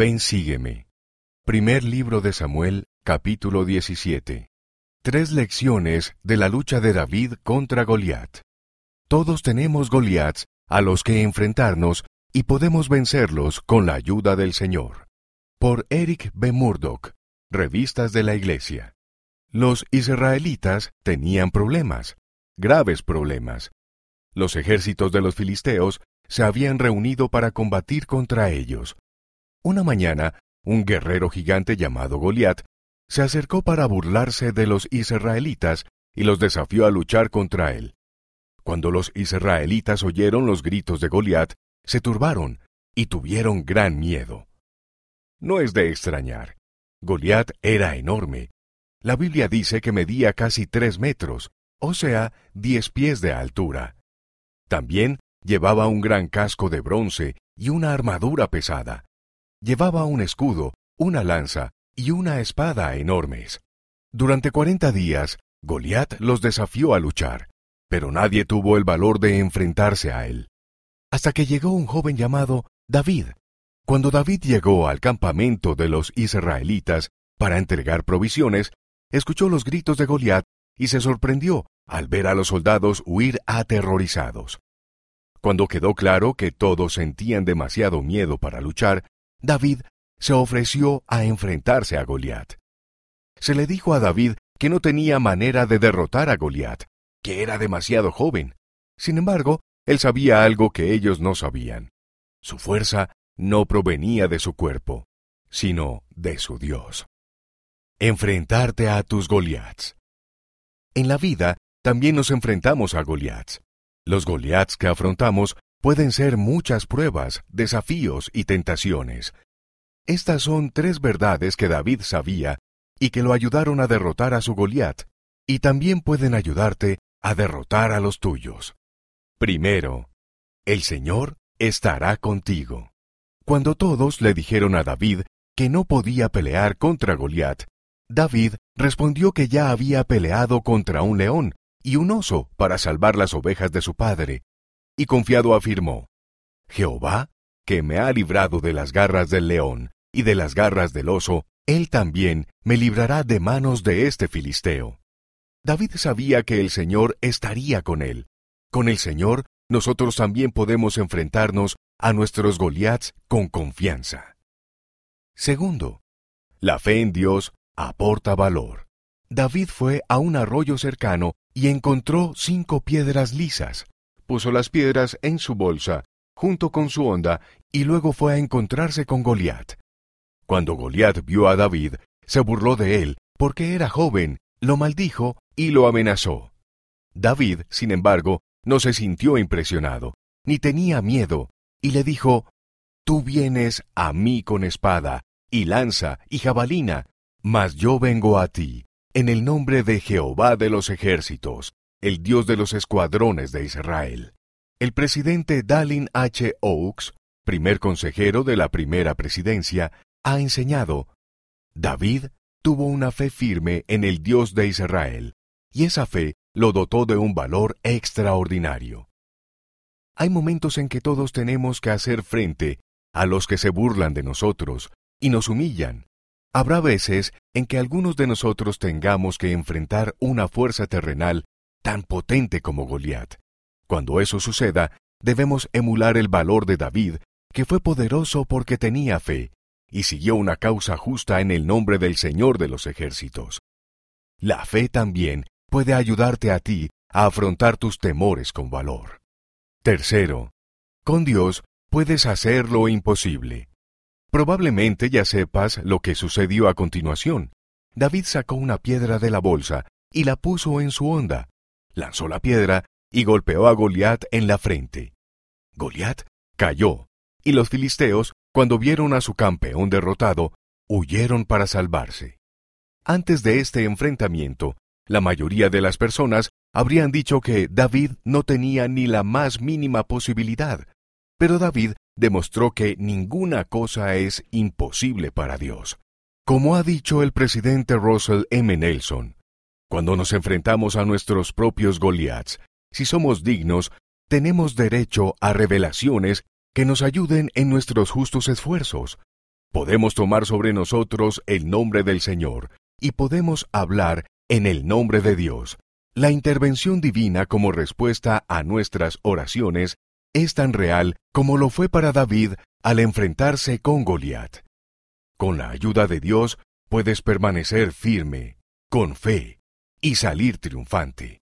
Ven sígueme. Primer libro de Samuel, capítulo 17. Tres lecciones de la lucha de David contra Goliat. Todos tenemos Goliats a los que enfrentarnos y podemos vencerlos con la ayuda del Señor. Por Eric B. Murdoch, Revistas de la Iglesia. Los israelitas tenían problemas, graves problemas. Los ejércitos de los filisteos se habían reunido para combatir contra ellos. Una mañana, un guerrero gigante llamado Goliat se acercó para burlarse de los israelitas y los desafió a luchar contra él. Cuando los israelitas oyeron los gritos de Goliat, se turbaron y tuvieron gran miedo. No es de extrañar. Goliat era enorme. La Biblia dice que medía casi tres metros, o sea, diez pies de altura. También llevaba un gran casco de bronce y una armadura pesada. Llevaba un escudo, una lanza y una espada enormes. Durante cuarenta días, Goliat los desafió a luchar, pero nadie tuvo el valor de enfrentarse a él. Hasta que llegó un joven llamado David. Cuando David llegó al campamento de los israelitas para entregar provisiones, escuchó los gritos de Goliat y se sorprendió al ver a los soldados huir aterrorizados. Cuando quedó claro que todos sentían demasiado miedo para luchar, David se ofreció a enfrentarse a Goliat. Se le dijo a David que no tenía manera de derrotar a Goliat, que era demasiado joven. Sin embargo, él sabía algo que ellos no sabían. Su fuerza no provenía de su cuerpo, sino de su Dios. Enfrentarte a tus Goliats. En la vida también nos enfrentamos a Goliats. Los Goliats que afrontamos pueden ser muchas pruebas, desafíos y tentaciones. Estas son tres verdades que David sabía y que lo ayudaron a derrotar a su Goliat, y también pueden ayudarte a derrotar a los tuyos. Primero, el Señor estará contigo. Cuando todos le dijeron a David que no podía pelear contra Goliat, David respondió que ya había peleado contra un león y un oso para salvar las ovejas de su padre, y confiado afirmó, Jehová, que me ha librado de las garras del león y de las garras del oso, él también me librará de manos de este filisteo. David sabía que el Señor estaría con él. Con el Señor, nosotros también podemos enfrentarnos a nuestros Goliaths con confianza. Segundo, la fe en Dios aporta valor. David fue a un arroyo cercano y encontró cinco piedras lisas. Puso las piedras en su bolsa, junto con su honda, y luego fue a encontrarse con Goliat. Cuando Goliat vio a David, se burló de él, porque era joven, lo maldijo y lo amenazó. David, sin embargo, no se sintió impresionado, ni tenía miedo, y le dijo, Tú vienes a mí con espada, y lanza, y jabalina, mas yo vengo a ti, en el nombre de Jehová de los ejércitos, el Dios de los escuadrones de Israel. El presidente Dallin H. Oaks, primer consejero de la primera presidencia, ha enseñado, David tuvo una fe firme en el Dios de Israel, y esa fe lo dotó de un valor extraordinario. Hay momentos en que todos tenemos que hacer frente a los que se burlan de nosotros y nos humillan, Habrá veces en que algunos de nosotros tengamos que enfrentar una fuerza terrenal tan potente como Goliat. Cuando eso suceda, debemos emular el valor de David, que fue poderoso porque tenía fe, y siguió una causa justa en el nombre del Señor de los ejércitos. La fe también puede ayudarte a ti a afrontar tus temores con valor. Tercero, con Dios puedes hacer lo imposible. Probablemente ya sepas lo que sucedió a continuación. David sacó una piedra de la bolsa y la puso en su honda. Lanzó la piedra y golpeó a Goliat en la frente. Goliat cayó, y los filisteos, cuando vieron a su campeón derrotado, huyeron para salvarse. Antes de este enfrentamiento, la mayoría de las personas habrían dicho que David no tenía ni la más mínima posibilidad, pero David demostró que ninguna cosa es imposible para Dios. Como ha dicho el presidente Russell M. Nelson, cuando nos enfrentamos a nuestros propios Goliaths, si somos dignos, tenemos derecho a revelaciones que nos ayuden en nuestros justos esfuerzos. Podemos tomar sobre nosotros el nombre del Señor y podemos hablar en el nombre de Dios. La intervención divina como respuesta a nuestras oraciones es tan real como lo fue para David al enfrentarse con Goliat. Con la ayuda de Dios puedes permanecer firme, con fe, y salir triunfante.